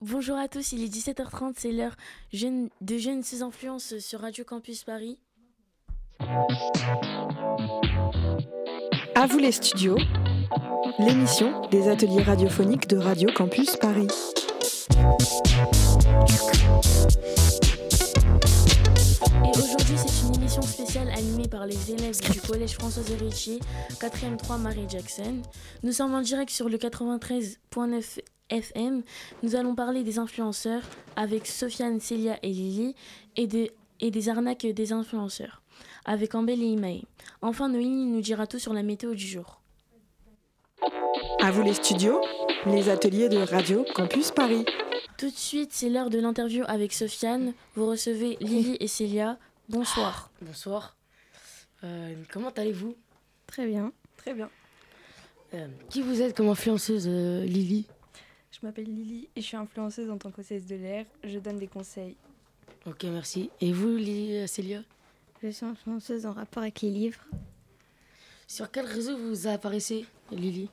Bonjour à tous, il est 17h30, c'est l'heure jeune, de Jeunes sous influence sur Radio Campus Paris. À vous les studios, l'émission des ateliers radiophoniques de Radio Campus Paris. Et aujourd'hui, c'est une émission spéciale animée par les élèves du collège François Héritier, 4e 3 Marie Jackson. Nous sommes en direct sur le 93.9 FM. Nous allons parler des influenceurs avec Sofiane, Célia et Lily et, et des arnaques des influenceurs avec Ambel et Imae. Enfin, Noémie nous dira tout sur la météo du jour. À vous les studios, les ateliers de Radio Campus Paris. Tout de suite, c'est l'heure de l'interview avec Sofiane. Vous recevez Lily et Célia. Bonsoir. Bonsoir. Euh, comment allez-vous? Très bien. Très bien. Euh, qui vous êtes comme influenceuse, euh, Lily? Je m'appelle Lily et je suis influenceuse en tant qu'hôtesse de l'air. Je donne des conseils. Ok, merci. Et vous, Lily, Célia? Je suis influenceuse en rapport avec les livres. Sur quel réseau vous apparaissez, Lily?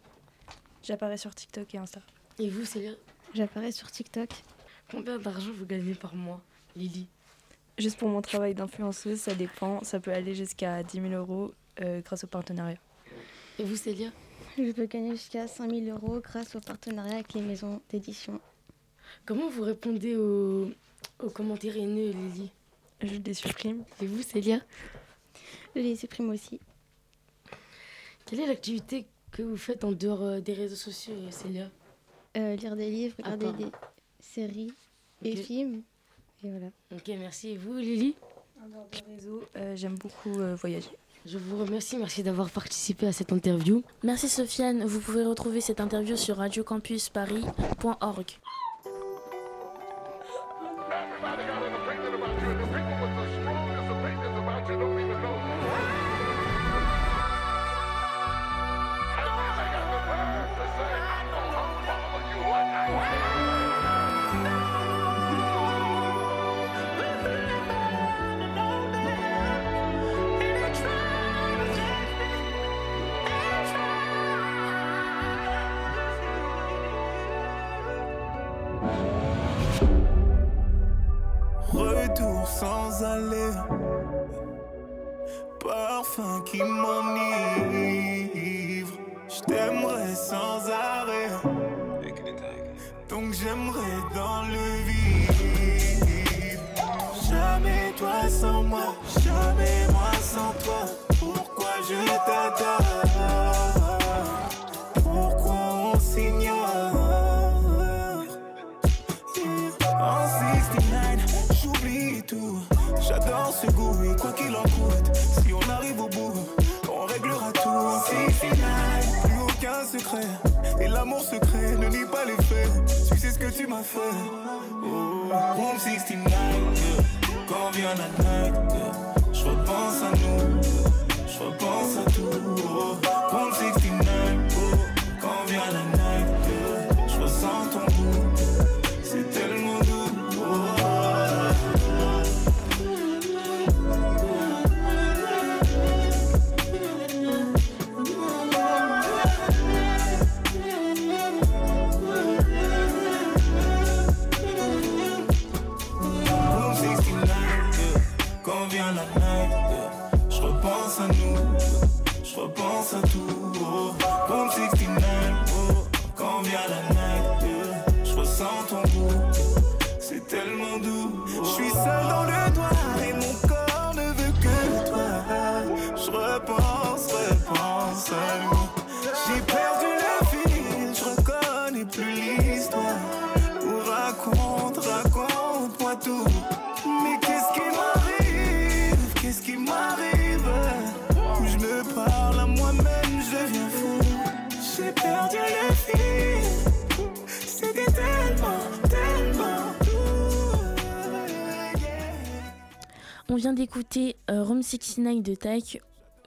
J'apparais sur TikTok et Insta. Et vous, Célia? J'apparais sur TikTok. Combien d'argent vous gagnez par mois, Lily? Juste pour mon travail d'influenceuse, ça dépend. Ça peut aller jusqu'à 10 000 euros euh, grâce au partenariat. Et vous, Célia? Je peux gagner jusqu'à 5 000 euros grâce au partenariat avec les maisons d'édition. Comment vous répondez aux, aux commentaires haineux, Lily? Je les supprime. Et vous, Célia? Je les supprime aussi. Quelle est l'activité que vous faites en dehors euh, des réseaux sociaux, Célia? Euh, lire des livres, Ah, regarder des séries et Ok. films. Et voilà. Ok, merci. Et vous, Lily? En dehors des réseaux, euh, j'aime beaucoup euh, voyager. Je vous remercie. Merci d'avoir participé à cette interview. Merci Sofiane. Vous pouvez retrouver cette interview sur radiocampusparis.org. sans aller, parfum qui m'enivre. Je t'aimerais sans arrêt, donc j'aimerais dans le vide. Jamais toi sans moi, jamais moi sans toi. Pourquoi je t'adore? Goût et quoi qu'il en coûte, si on arrive au bout, on réglera tout. En 69, plus aucun secret. Et l'amour secret ne nie pas les faits. Tu sais ce que tu m'as fait. Oh, Room 69, yeah. quand vient la night, je repense à nous. Je repense à tout. Oh, ton goût, c'est tellement doux. Je suis seul dans le noir et mon vient d'écouter euh, Room 69 de Taïk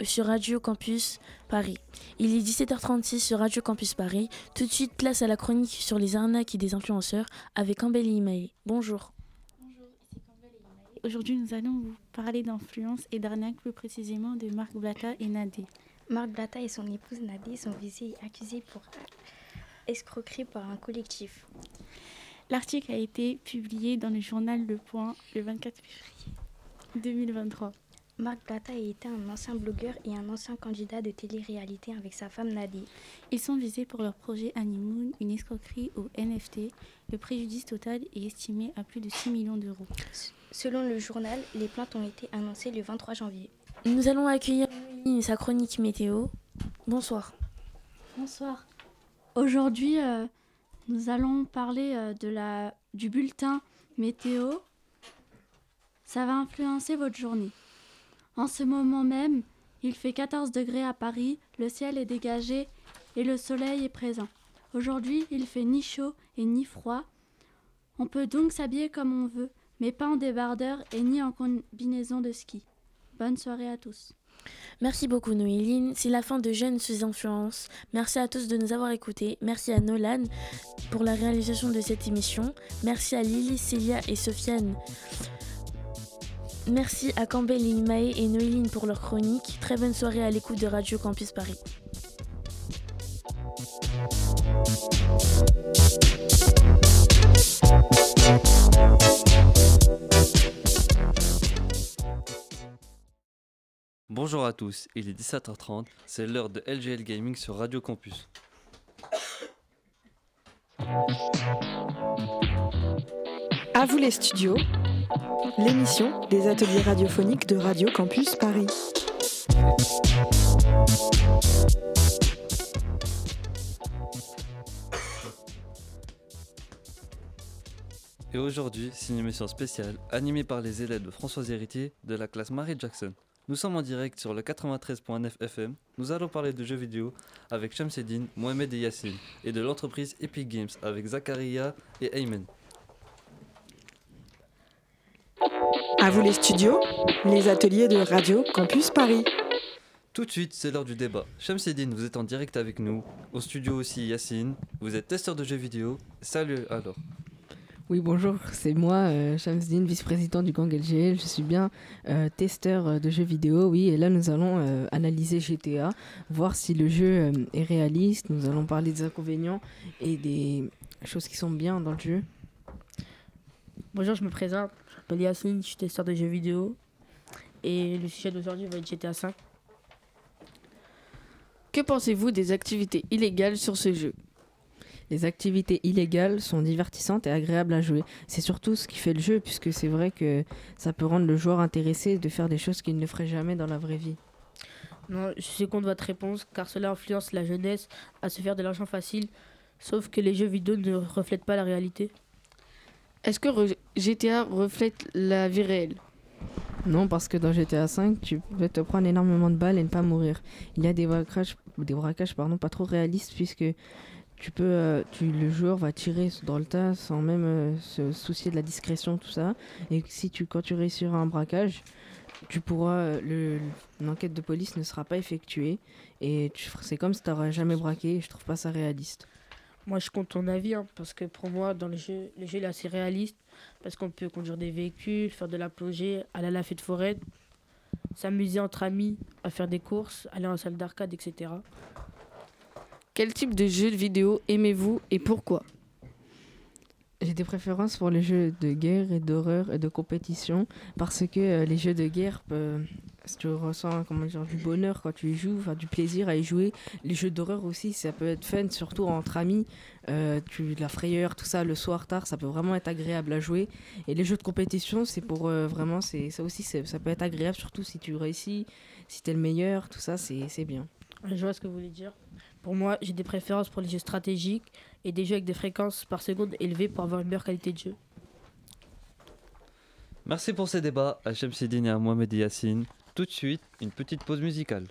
sur Radio Campus Paris. Il est 17h36 sur Radio Campus Paris. Tout de suite, place à la chronique sur les arnaques et des influenceurs avec Ambel et Imae. Bonjour. Bonjour, ici Campbell et Imae. Aujourd'hui, nous allons vous parler d'influence et d'arnaque, plus précisément de Marc Blata et Nadé. Marc Blata et son épouse Nadie sont visés et accusés pour escroquerie par un collectif. L'article a été publié dans le journal Le Point le 24 février 2023. Marc Plata était un ancien blogueur et un ancien candidat de télé-réalité avec sa femme Nadie. Ils sont visés pour leur projet Honeymoon, une escroquerie au NFT. Le préjudice total est estimé à plus de 6 millions d'euros. Selon le journal, les plaintes ont été annoncées le 23 janvier. Nous allons accueillir sa chronique météo. Bonsoir. Bonsoir. Aujourd'hui, euh, nous allons parler euh, de la, du bulletin météo. Ça va influencer votre journée. En ce moment même, il fait 14 degrés à Paris, le ciel est dégagé et le soleil est présent. Aujourd'hui, il fait ni chaud et ni froid. On peut donc s'habiller comme on veut, mais pas en débardeur et ni en combinaison de ski. Bonne soirée à tous. Merci beaucoup Noéline. C'est la fin de Jeunes sous influence. Merci à tous de nous avoir écoutés. Merci à Nolan pour la réalisation de cette émission. Merci à Lily, Célia et Sofiane. Merci à Campbell, Imae et Noéline pour leur chronique. Très bonne soirée à l'écoute de Radio Campus Paris. Bonjour à tous, il est 17h30, c'est l'heure de LGL Gaming sur Radio Campus. À vous les studios, l'émission des ateliers radiophoniques de Radio Campus Paris. Et aujourd'hui, c'est une émission spéciale animée par les élèves de Françoise Héritier de la classe Marie Jackson. Nous sommes en direct sur le 93.9 FM. Nous allons parler de jeux vidéo avec Shamseddin, Mohamed et Yassine et de l'entreprise Epic Games avec Zakaria et Ayman. À vous les studios, les ateliers de Radio Campus Paris. Tout de suite, c'est l'heure du débat. Shamseddin, vous êtes en direct avec nous. Au studio aussi, Yacine. Vous êtes testeur de jeux vidéo. Salut alors. Oui, bonjour, c'est moi, euh, vice-président du gang LGL. Je suis bien euh, testeur euh, de jeux vidéo, oui, et là nous allons euh, analyser GTA, voir si le jeu euh, est réaliste. Nous allons parler des inconvénients et des choses qui sont bien dans le jeu. Bonjour, je me présente. Je m'appelle Yacine, je suis testeur de jeux vidéo. Et le sujet d'aujourd'hui va être GTA 5. Que pensez-vous des activités illégales sur ce jeu? Les activités illégales sont divertissantes et agréables à jouer. C'est surtout ce qui fait le jeu, puisque c'est vrai que ça peut rendre le joueur intéressé de faire des choses qu'il ne ferait jamais dans la vraie vie. Non, je suis contre votre réponse, car cela influence la jeunesse à se faire de l'argent facile. Sauf que les jeux vidéo ne reflètent pas la réalité. Est-ce que re- GTA reflète la vie réelle Non, parce que dans GTA V, tu peux te prendre énormément de balles et ne pas mourir. Il y a des braquages, des braquages pardon, pas trop réalistes, puisque tu peux, euh, tu, le joueur va tirer dans le tas sans même euh, se soucier de la discrétion, tout ça. Et si tu, quand tu réussiras un braquage, tu pourras, euh, le, l'enquête de police ne sera pas effectuée. Et c'est comme si tu n'aurais jamais braqué. Je trouve pas ça réaliste. Moi, je compte ton avis, hein, parce que pour moi, dans le jeu, le jeu est assez réaliste, parce qu'on peut conduire des véhicules, faire de la plongée, aller à la fête forêt, s'amuser entre amis, à faire des courses, aller en salle d'arcade, etc. Quel type de jeu vidéo aimez-vous et pourquoi? J'ai des préférences pour les jeux de guerre et d'horreur et de compétition parce que euh, les jeux de guerre, euh, tu ressens comment dire, du bonheur quand tu y joues, enfin, du plaisir à y jouer. Les jeux d'horreur aussi, ça peut être fun, surtout entre amis. Euh, tu, la frayeur, tout ça, le soir tard, ça peut vraiment être agréable à jouer. Et les jeux de compétition, c'est pour euh, vraiment, c'est ça aussi, c'est- ça peut être agréable, surtout si tu réussis, si tu es le meilleur, tout ça, c'est c'est bien. Je vois ce que vous voulez dire. Pour moi, j'ai des préférences pour les jeux stratégiques et des jeux avec des fréquences par seconde élevées pour avoir une meilleure qualité de jeu. Merci pour ces débats à Shamseddin et à Mohamed Yacine. Tout de suite, une petite pause musicale.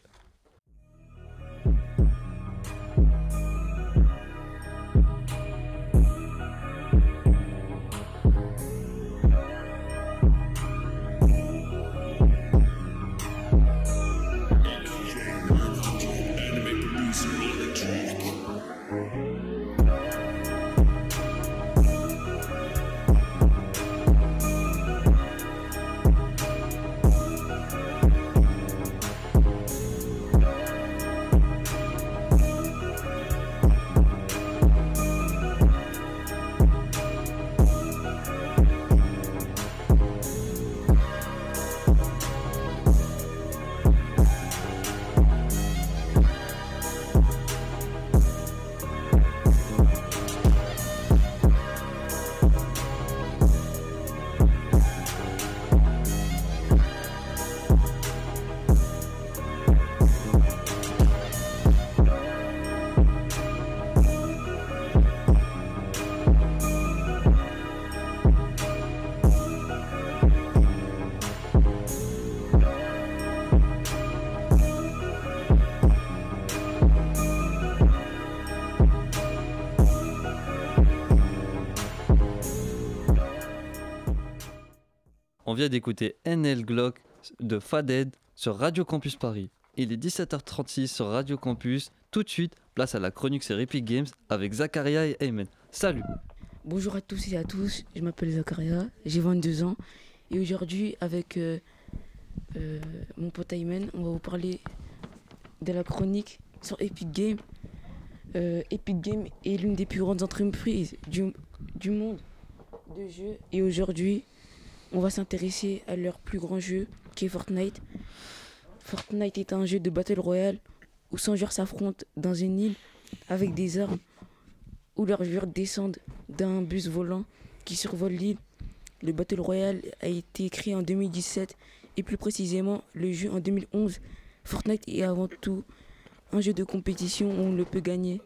On vient d'écouter NL Glock de Faded sur Radio Campus Paris. Il est 17h36 sur Radio Campus. Tout de suite, place à la chronique sur Epic Games avec Zakaria et Ayman. Salut Bonjour à tous et à tous, je m'appelle Zakaria, j'ai 22 ans et aujourd'hui avec euh, euh, mon pote Ayman, on va vous parler de la chronique sur Epic Games. Euh, Epic Games est l'une des plus grandes entreprises du, du monde de jeux et aujourd'hui on va s'intéresser à leur plus grand jeu qui est Fortnite. Fortnite est un jeu de Battle Royale où 100 joueurs s'affrontent dans une île avec des armes où leurs joueurs descendent d'un bus volant qui survole l'île. Le Battle Royale a été créé en 2017 et plus précisément le jeu en 2011. Fortnite est avant tout un jeu de compétition où on le peut gagner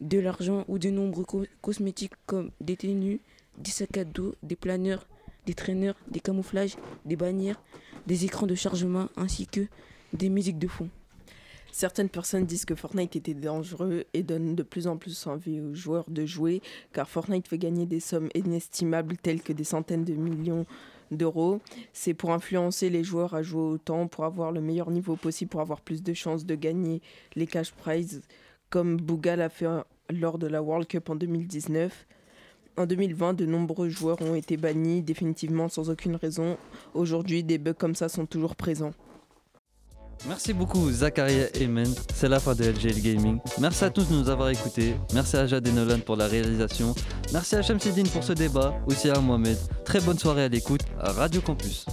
de l'argent ou de nombreux co- cosmétiques comme des tenues, des sacs à dos, des planeurs, des traîneurs, des camouflages, des bannières, des écrans de chargement ainsi que des musiques de fond. Certaines personnes disent que Fortnite était dangereux et donnent de plus en plus envie aux joueurs de jouer, car Fortnite fait gagner des sommes inestimables telles que des centaines de millions d'euros. C'est pour influencer les joueurs à jouer autant, pour avoir le meilleur niveau possible, pour avoir plus de chances de gagner les cash prizes, comme Bouga l'a fait lors de la World Cup en 2019. En 2020, de nombreux joueurs ont été bannis définitivement sans aucune raison. Aujourd'hui, des bugs comme ça sont toujours présents. Merci beaucoup Zakaria Emen, c'est la fin de LGL Gaming. Merci à tous de nous avoir écoutés, merci à Jade et Nolan pour la réalisation, merci à Shamsidine pour ce débat, aussi à Mohamed. Très bonne soirée à l'écoute à Radio Campus.